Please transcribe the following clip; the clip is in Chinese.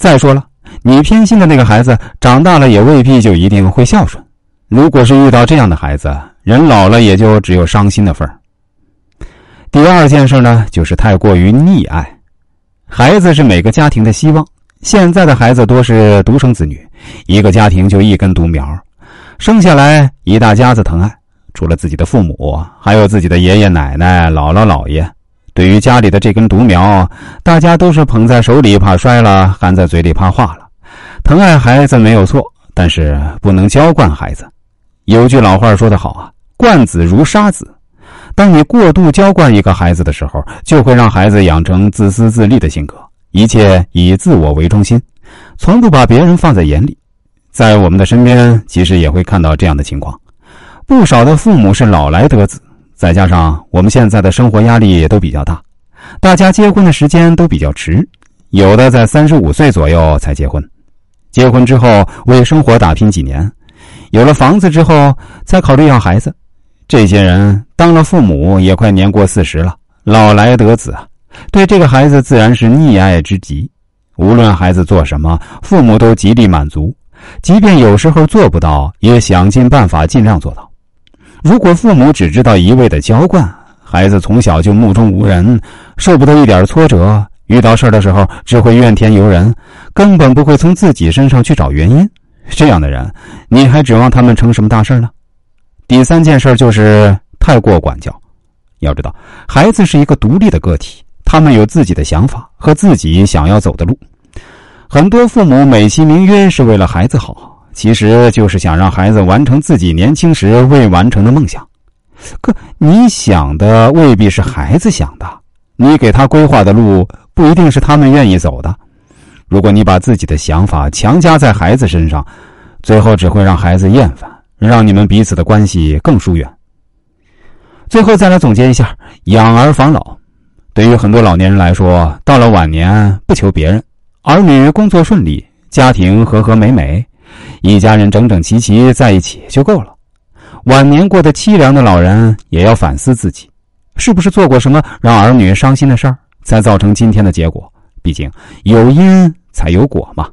再说了，你偏心的那个孩子长大了也未必就一定会孝顺。如果是遇到这样的孩子，人老了也就只有伤心的份儿。第二件事呢，就是太过于溺爱。孩子是每个家庭的希望，现在的孩子多是独生子女，一个家庭就一根独苗，生下来一大家子疼爱。除了自己的父母，还有自己的爷爷奶奶、姥姥姥爷。对于家里的这根独苗，大家都是捧在手里怕摔了，含在嘴里怕化了。疼爱孩子没有错，但是不能娇惯孩子。有句老话说得好啊，“惯子如杀子”。当你过度娇惯一个孩子的时候，就会让孩子养成自私自利的性格，一切以自我为中心，从不把别人放在眼里。在我们的身边，其实也会看到这样的情况。不少的父母是老来得子，再加上我们现在的生活压力也都比较大，大家结婚的时间都比较迟，有的在三十五岁左右才结婚，结婚之后为生活打拼几年，有了房子之后才考虑要孩子。这些人当了父母也快年过四十了，老来得子啊，对这个孩子自然是溺爱之极，无论孩子做什么，父母都极力满足，即便有时候做不到，也想尽办法尽量做到。如果父母只知道一味的娇惯，孩子从小就目中无人，受不得一点挫折，遇到事的时候只会怨天尤人，根本不会从自己身上去找原因。这样的人，你还指望他们成什么大事呢？第三件事就是太过管教。要知道，孩子是一个独立的个体，他们有自己的想法和自己想要走的路。很多父母美其名曰是为了孩子好。其实就是想让孩子完成自己年轻时未完成的梦想，可你想的未必是孩子想的，你给他规划的路不一定是他们愿意走的。如果你把自己的想法强加在孩子身上，最后只会让孩子厌烦，让你们彼此的关系更疏远。最后再来总结一下：养儿防老，对于很多老年人来说，到了晚年不求别人，儿女工作顺利，家庭和和美美。一家人整整齐齐在一起就够了。晚年过得凄凉的老人也要反思自己，是不是做过什么让儿女伤心的事儿，才造成今天的结果？毕竟有因才有果嘛。